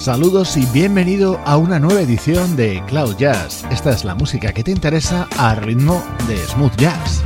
Saludos y bienvenido a una nueva edición de Cloud Jazz. Esta es la música que te interesa a ritmo de smooth jazz.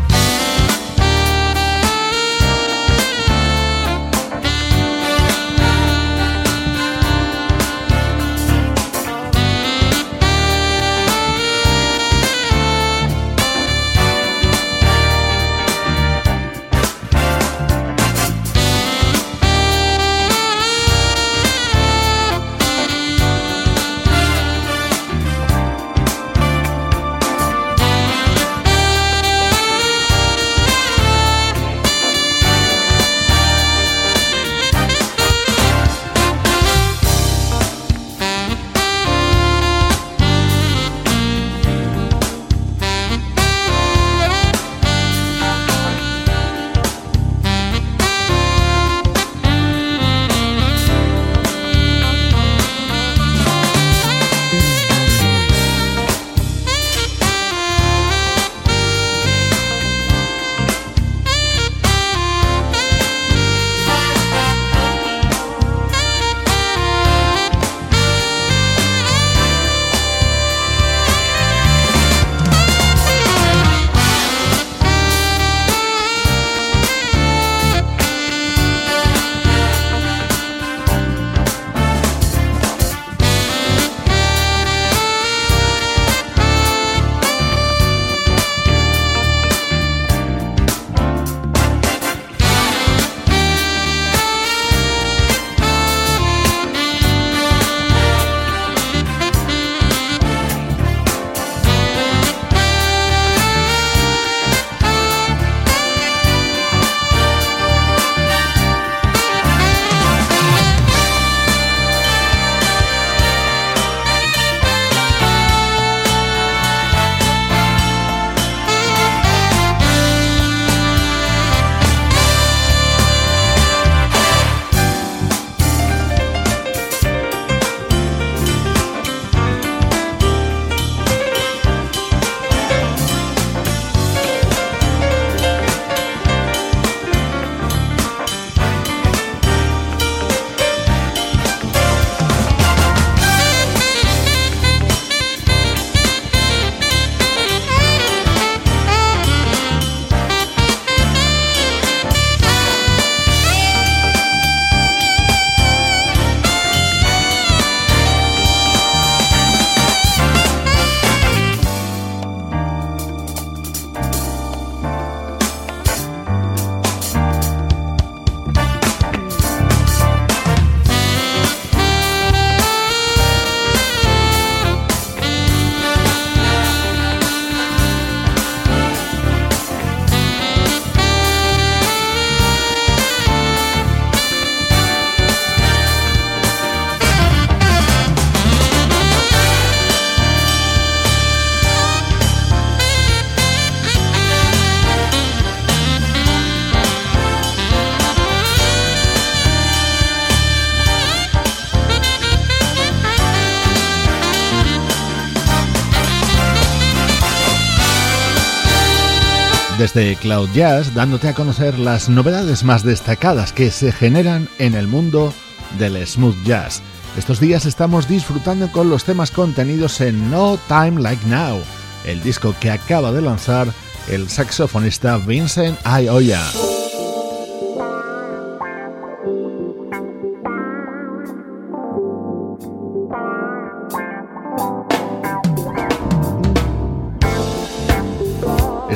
Desde Cloud Jazz dándote a conocer las novedades más destacadas que se generan en el mundo del smooth jazz. Estos días estamos disfrutando con los temas contenidos en No Time Like Now, el disco que acaba de lanzar el saxofonista Vincent Ayoya.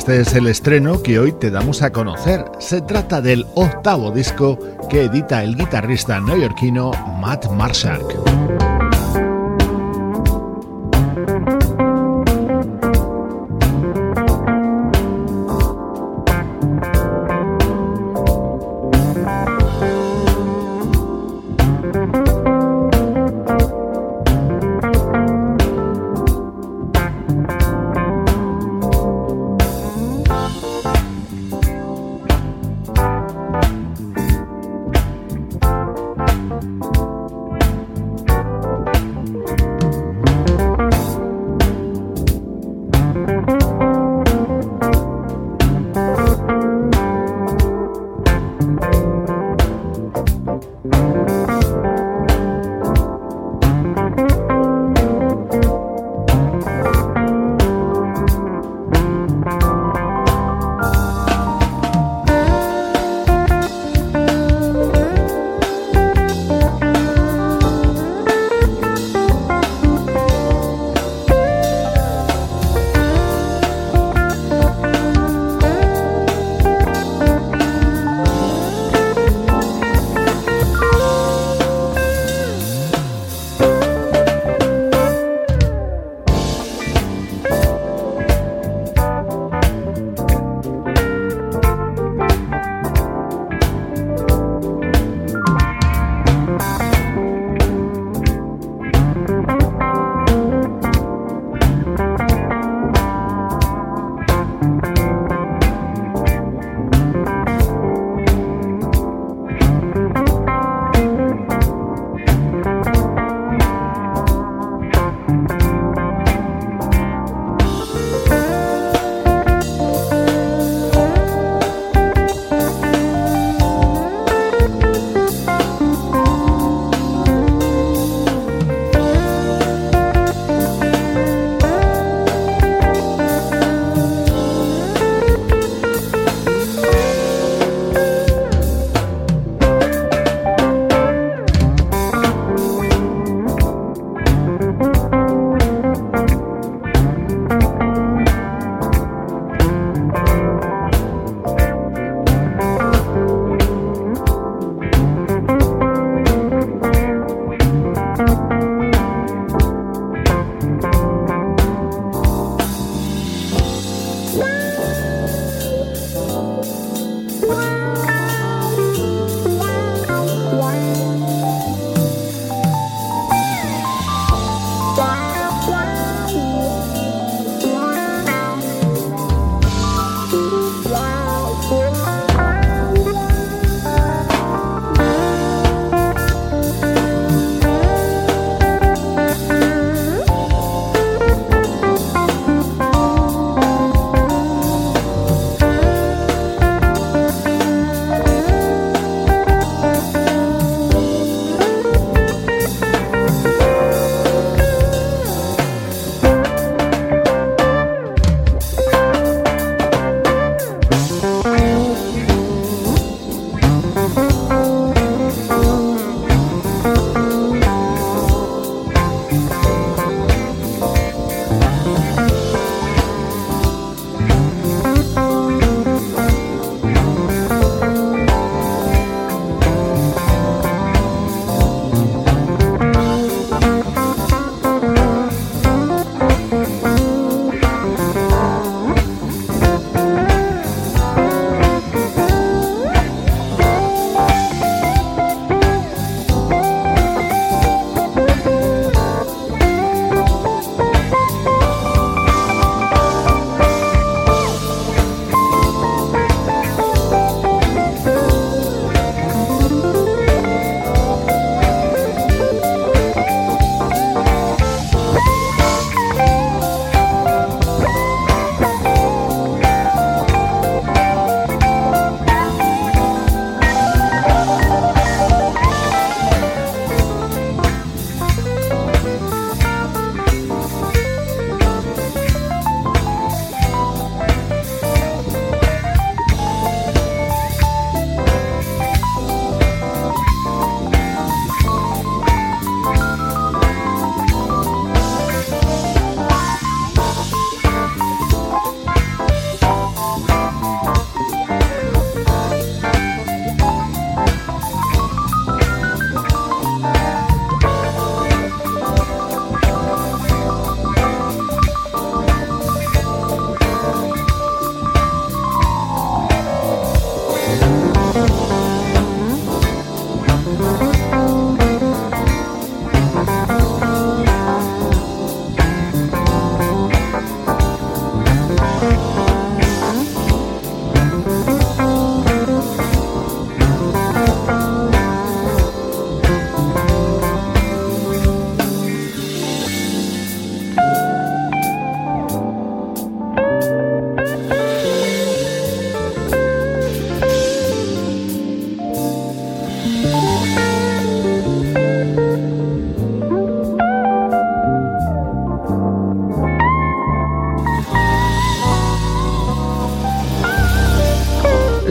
Este es el estreno que hoy te damos a conocer. Se trata del octavo disco que edita el guitarrista neoyorquino Matt Marshall.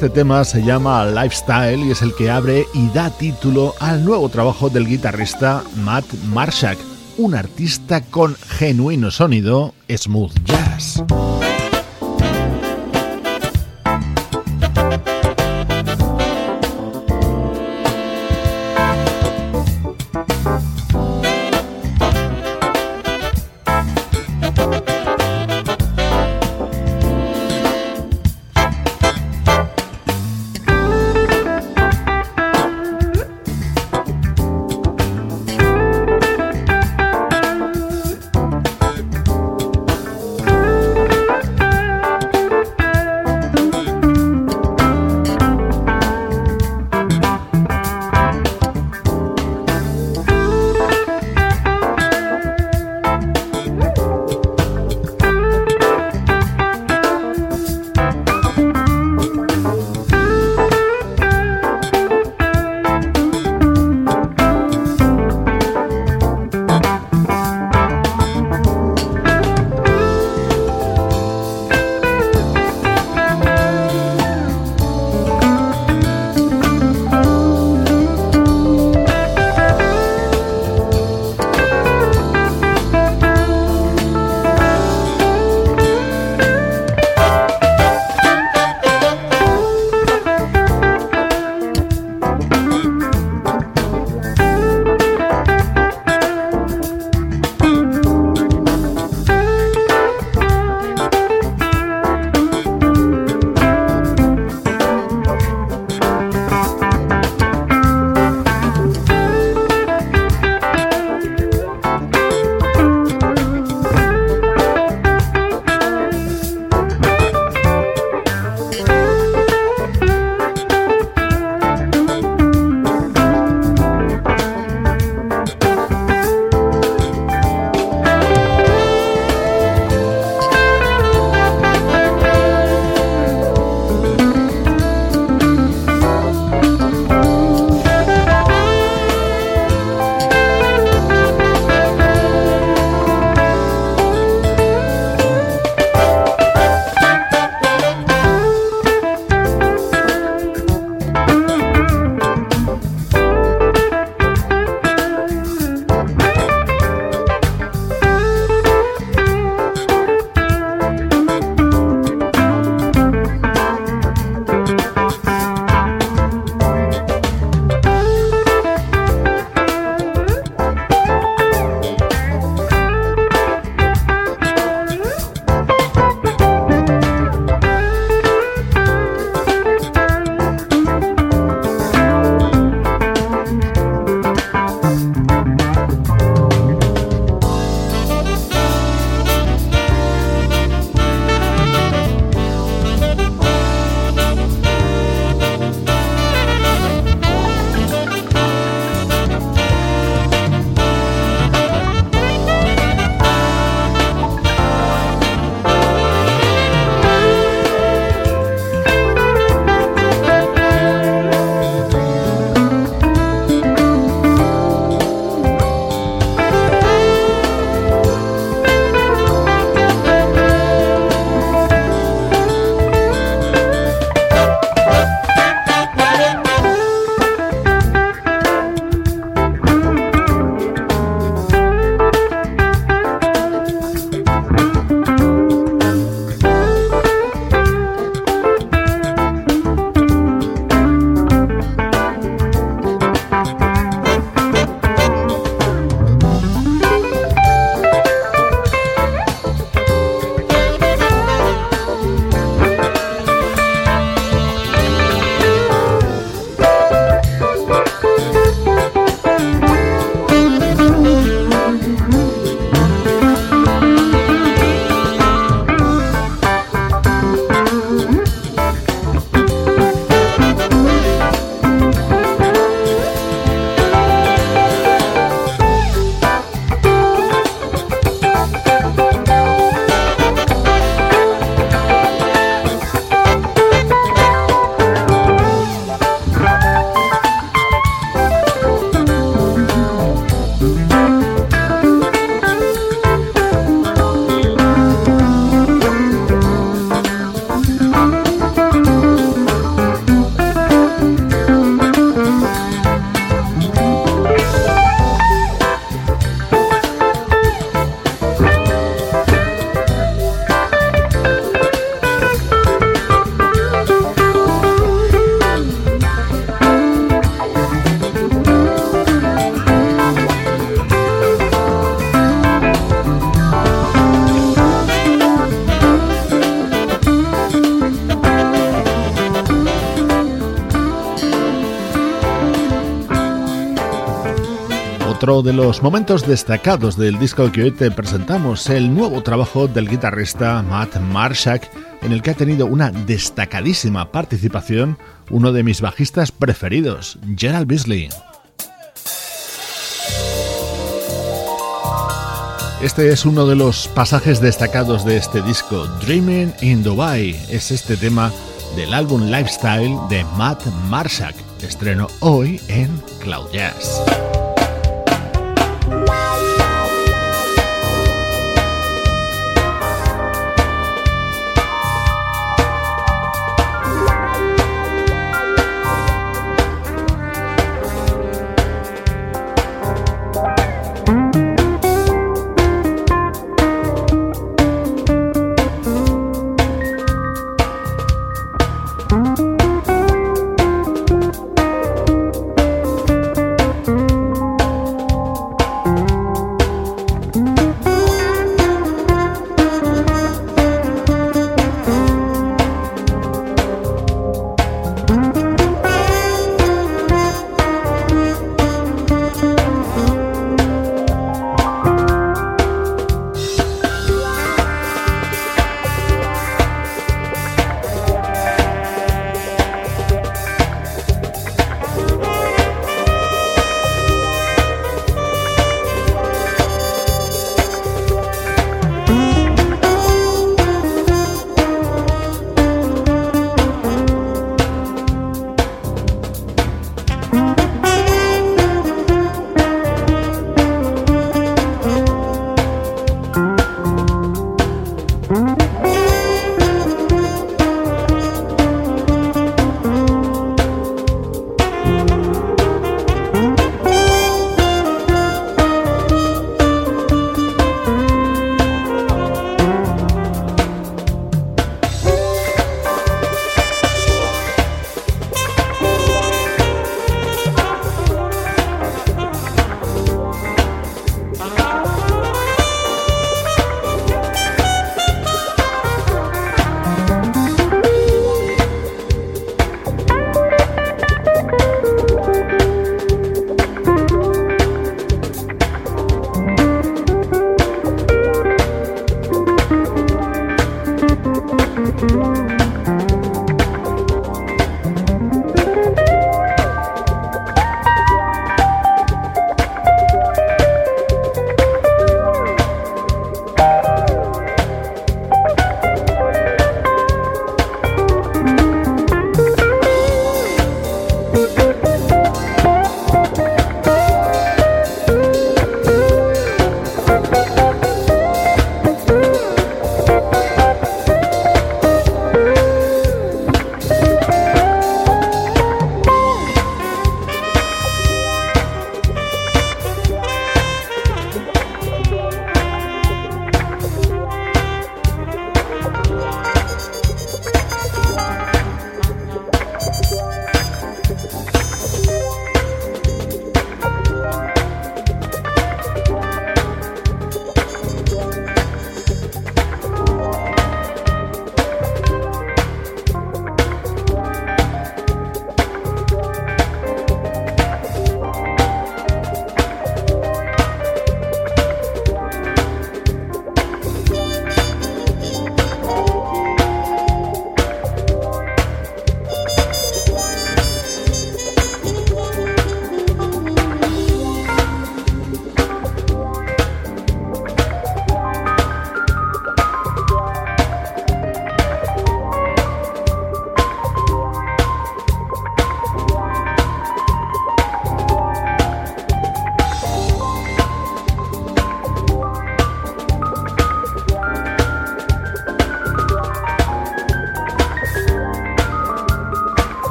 Este tema se llama Lifestyle y es el que abre y da título al nuevo trabajo del guitarrista Matt Marshak, un artista con genuino sonido smooth jazz. Otro de los momentos destacados del disco que hoy te presentamos, el nuevo trabajo del guitarrista Matt Marshak, en el que ha tenido una destacadísima participación uno de mis bajistas preferidos, Gerald Beasley. Este es uno de los pasajes destacados de este disco, Dreaming in Dubai. Es este tema del álbum Lifestyle de Matt Marshak, estreno hoy en Cloud Jazz.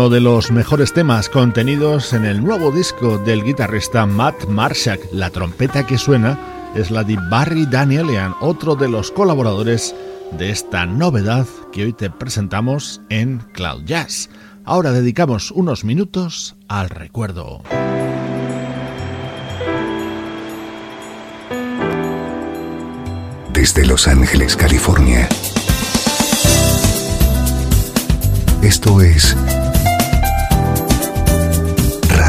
Uno de los mejores temas contenidos en el nuevo disco del guitarrista Matt Marshak. La trompeta que suena es la de Barry Danielian, otro de los colaboradores de esta novedad que hoy te presentamos en Cloud Jazz. Ahora dedicamos unos minutos al recuerdo. Desde Los Ángeles, California. Esto es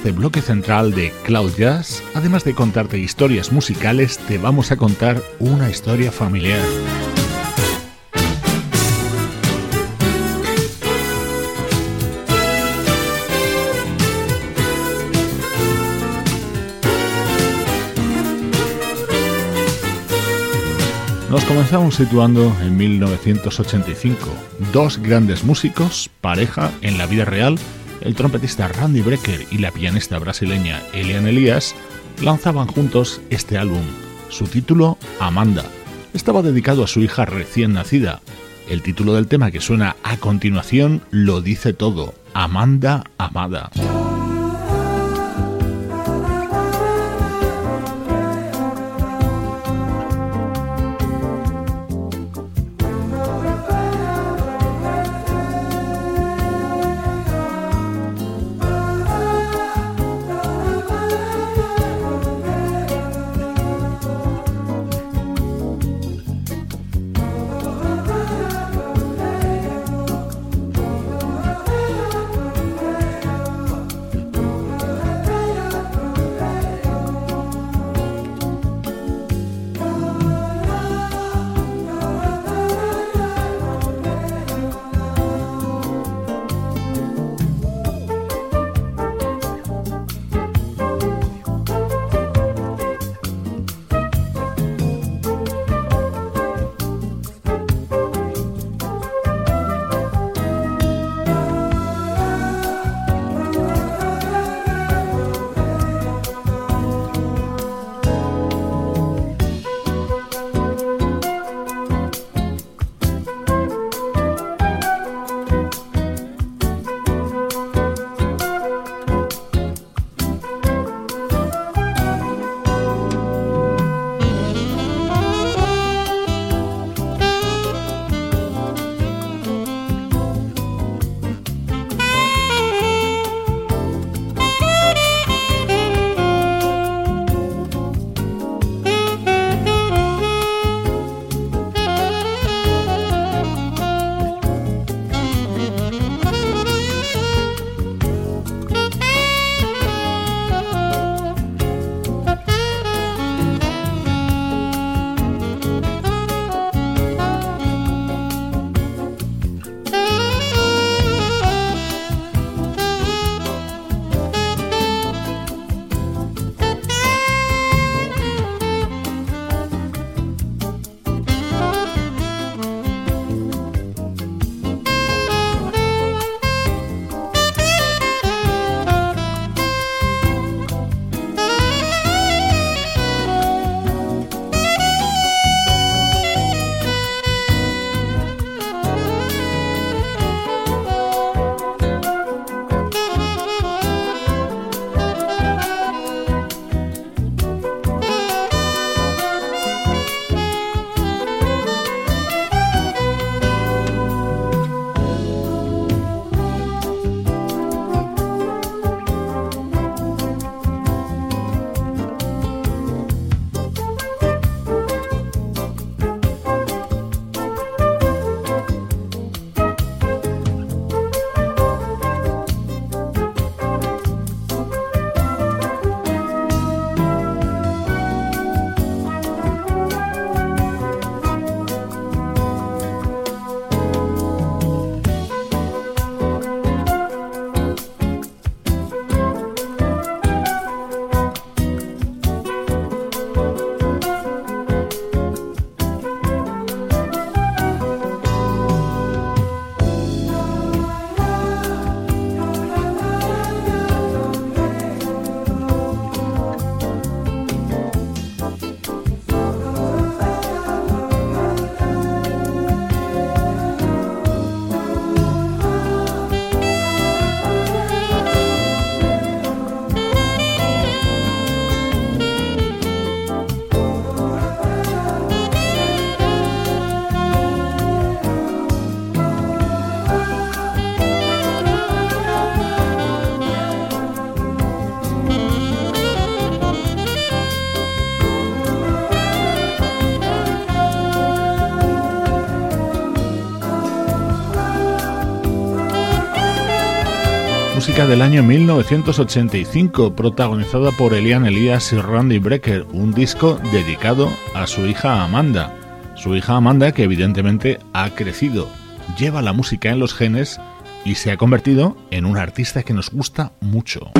Este bloque central de Cloud Jazz, además de contarte historias musicales, te vamos a contar una historia familiar. Nos comenzamos situando en 1985. Dos grandes músicos, pareja en la vida real, el trompetista Randy Brecker y la pianista brasileña Eliane Elias, lanzaban juntos este álbum. Su título, Amanda. Estaba dedicado a su hija recién nacida. El título del tema que suena a continuación lo dice todo, Amanda Amada. Del año 1985, protagonizada por Elian Elias y Randy Brecker, un disco dedicado a su hija Amanda. Su hija Amanda que evidentemente ha crecido, lleva la música en los genes y se ha convertido en una artista que nos gusta mucho.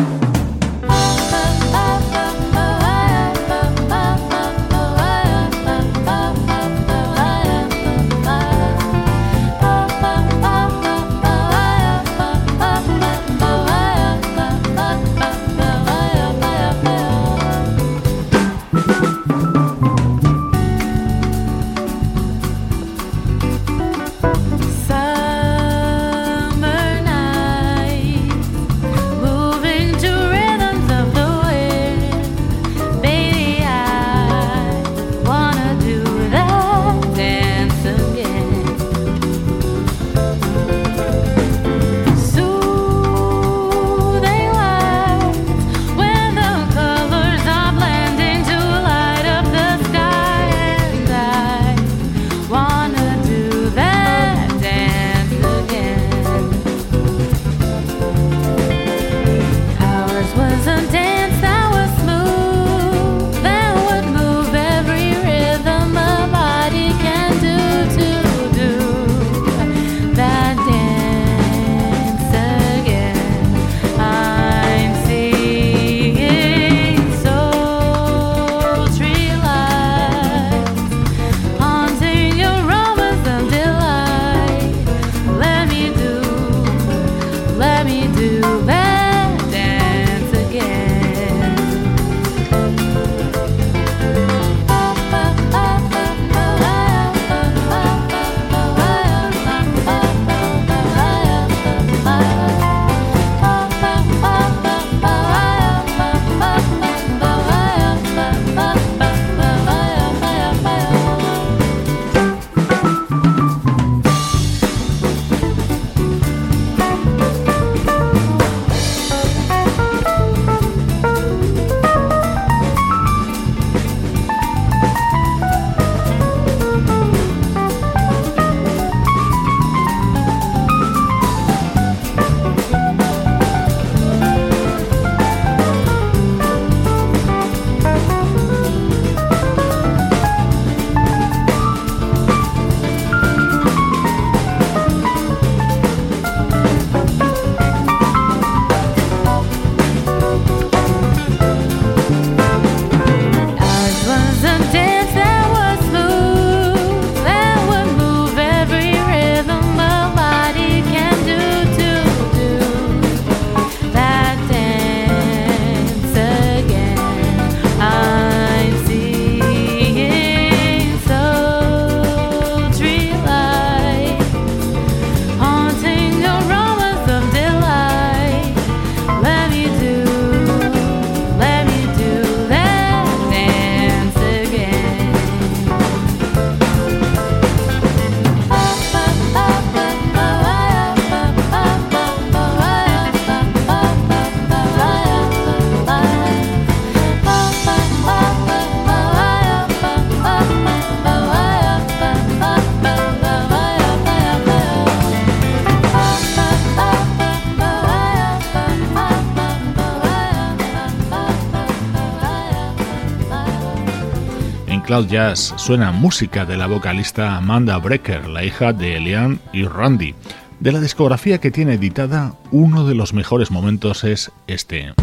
Jazz suena música de la vocalista Amanda Brecker, la hija de Elian y Randy. De la discografía que tiene editada, uno de los mejores momentos es este.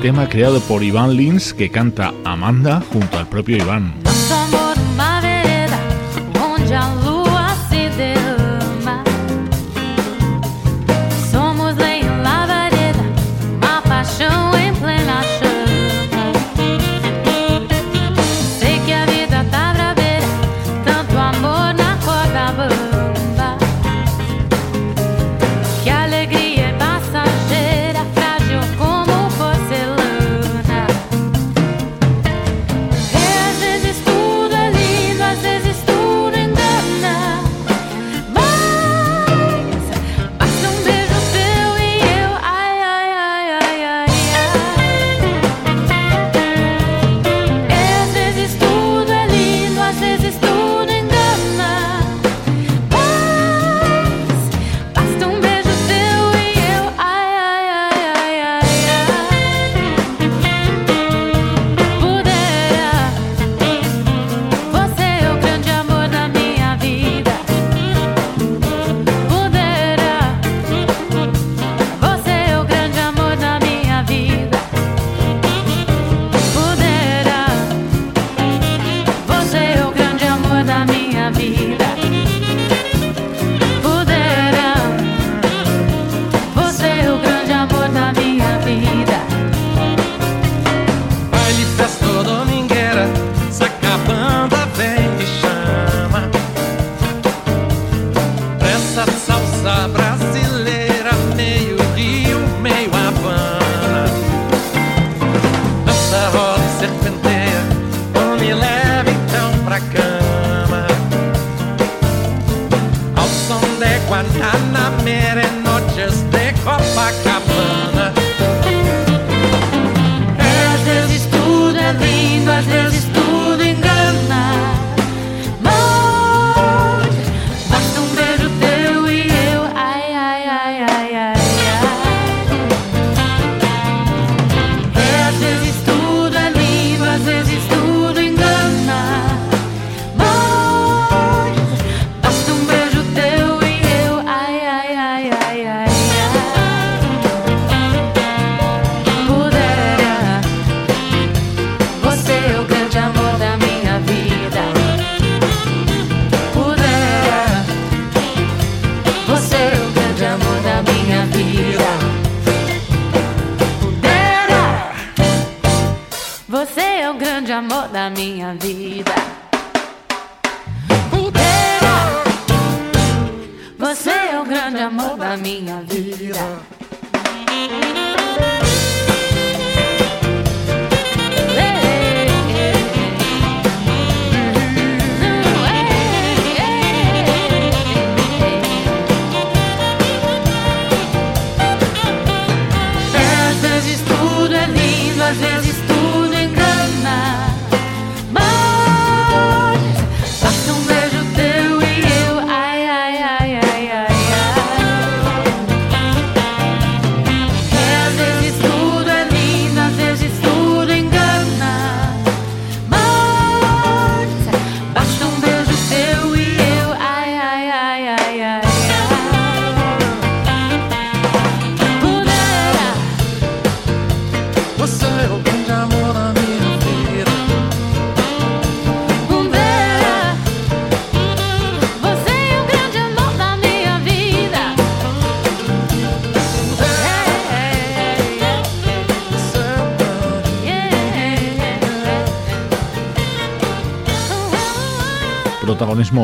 Tema creado por Iván Lins que canta Amanda junto al propio Iván.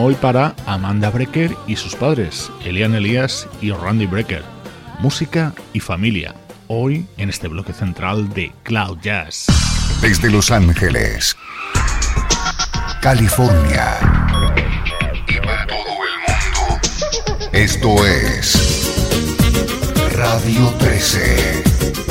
Hoy para Amanda Brecker y sus padres, Elian Elias y Randy Brecker. Música y familia, hoy en este bloque central de Cloud Jazz. Desde Los Ángeles, California y para todo el mundo, esto es Radio 13.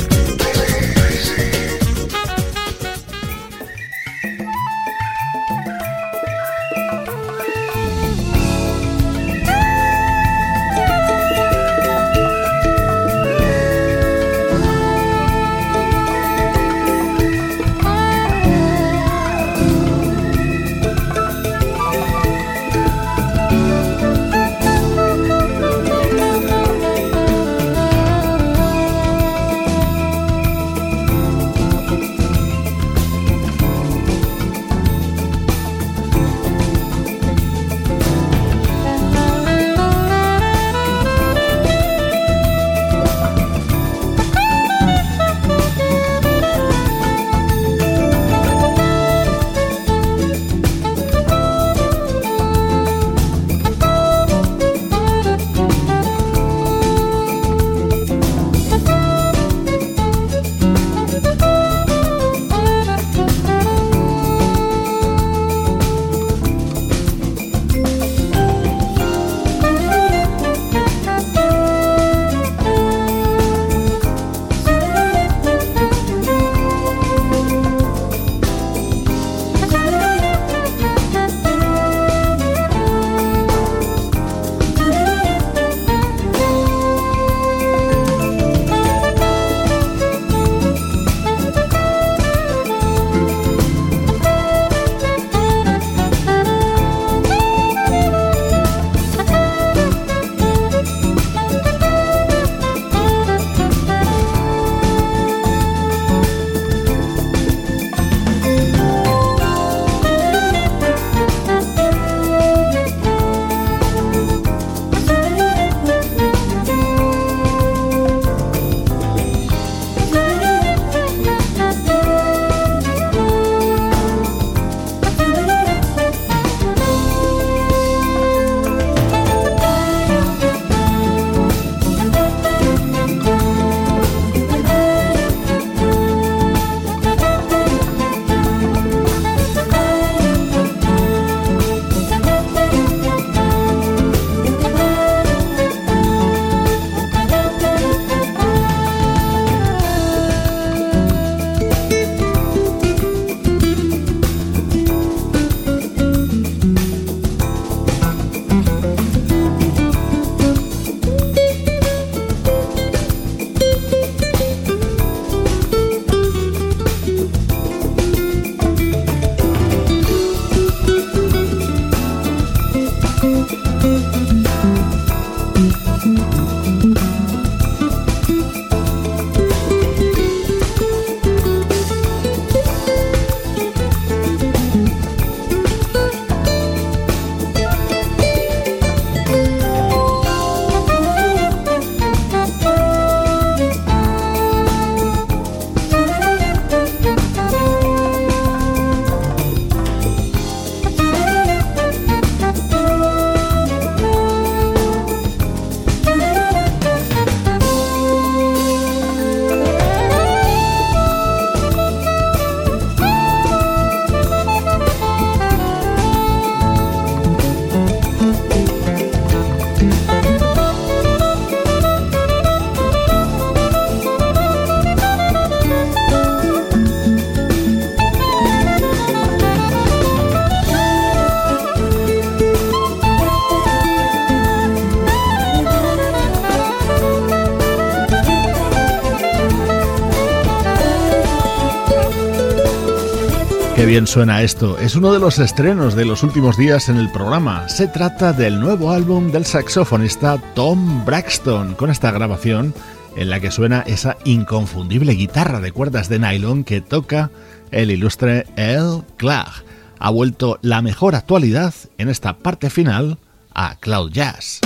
Bien suena esto. Es uno de los estrenos de los últimos días en el programa. Se trata del nuevo álbum del saxofonista Tom Braxton, con esta grabación en la que suena esa inconfundible guitarra de cuerdas de nylon que toca el ilustre El Clark. Ha vuelto la mejor actualidad en esta parte final a Cloud Jazz.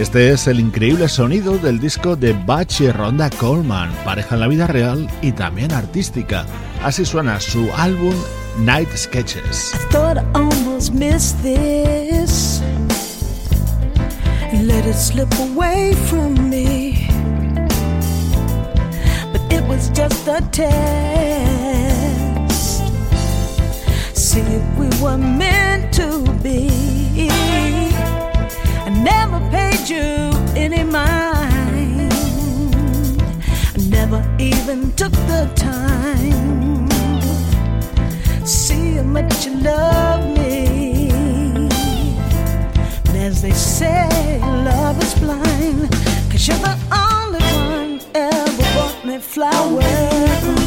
Este es el increíble sonido del disco de Bach y Ronda Coleman, pareja en la vida real y también artística. Así suena su álbum Night Sketches. It was just a test. See if we were meant to be. Never paid you any mind. I never even took the time. See how much you love me. And as they say, love is blind. Cause you're the only one ever bought me flowers.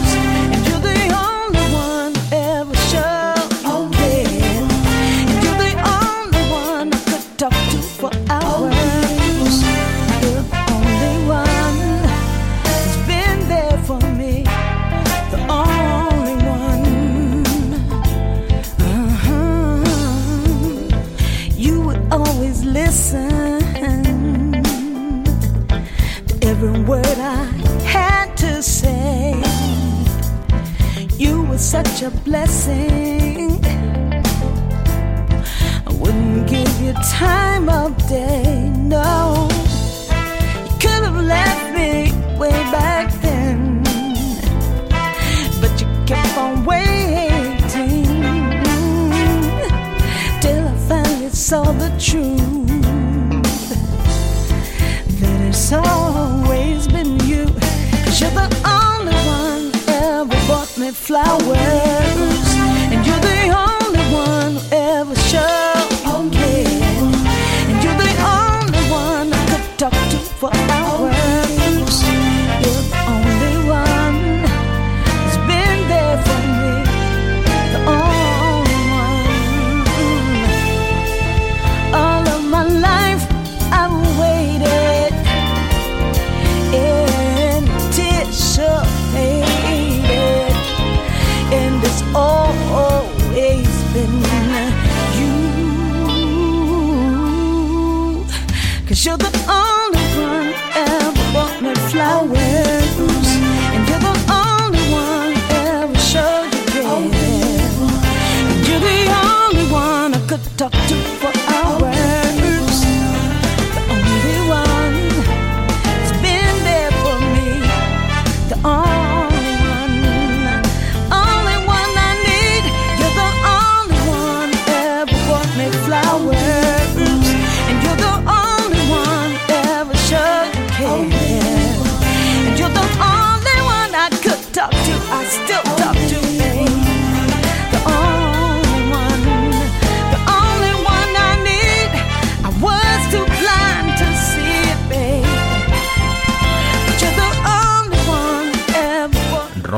Could talk to for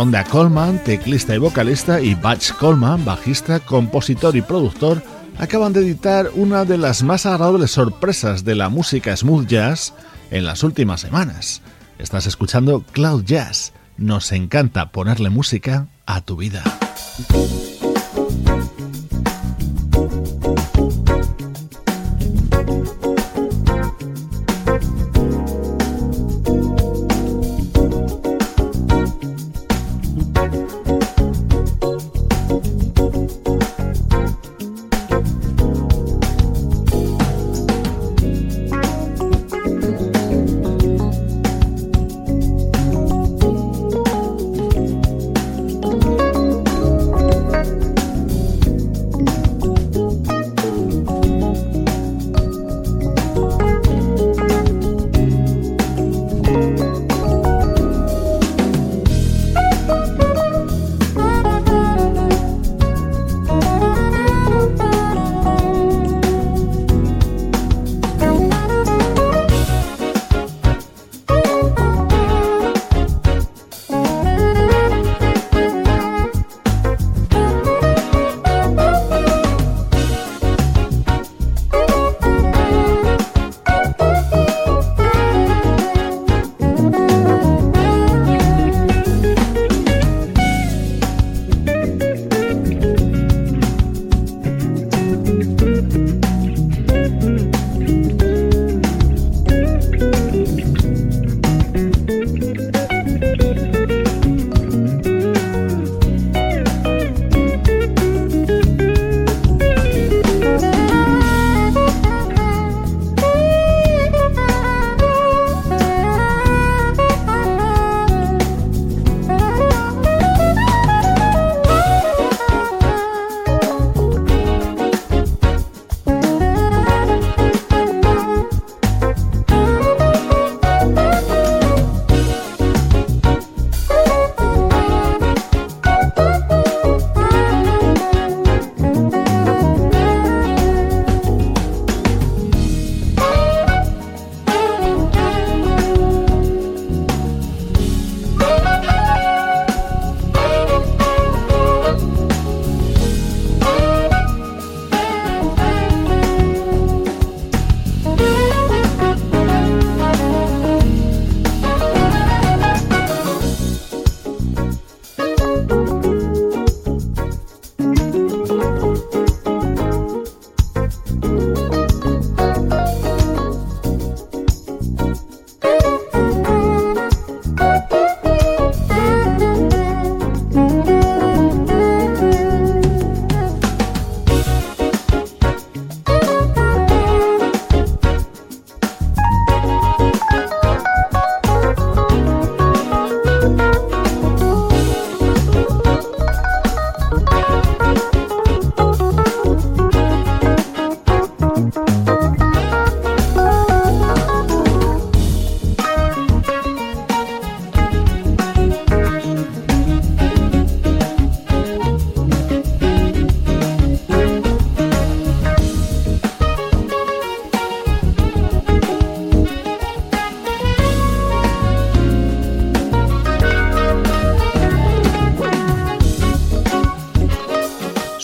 ever. Ronda Coleman, teclista y vocalista, y Butch Coleman, bajista, compositor y productor, acaban de editar una de las más agradables sorpresas de la música smooth jazz en las últimas semanas. Estás escuchando Cloud Jazz. Nos encanta ponerle música a tu vida.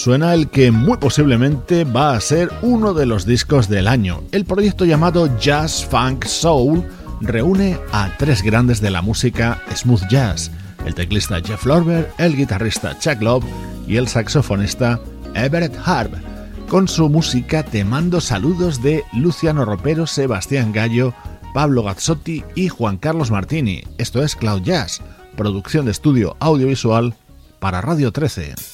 Suena el que muy posiblemente va a ser uno de los discos del año. El proyecto llamado Jazz Funk Soul reúne a tres grandes de la música smooth jazz, el teclista Jeff Lorber, el guitarrista Chuck Love y el saxofonista Everett Harb. Con su música te mando saludos de Luciano Ropero, Sebastián Gallo, Pablo Gazzotti y Juan Carlos Martini. Esto es Cloud Jazz, producción de estudio audiovisual para Radio 13.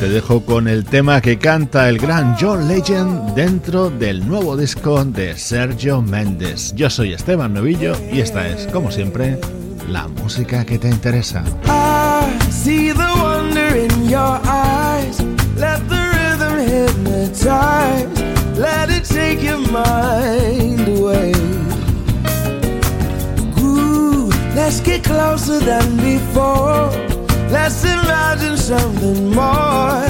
Te dejo con el tema que canta el gran John Legend dentro del nuevo disco de Sergio Méndez. Yo soy Esteban Novillo y esta es, como siempre, la música que te interesa. let's get closer than before. Let's imagine something more.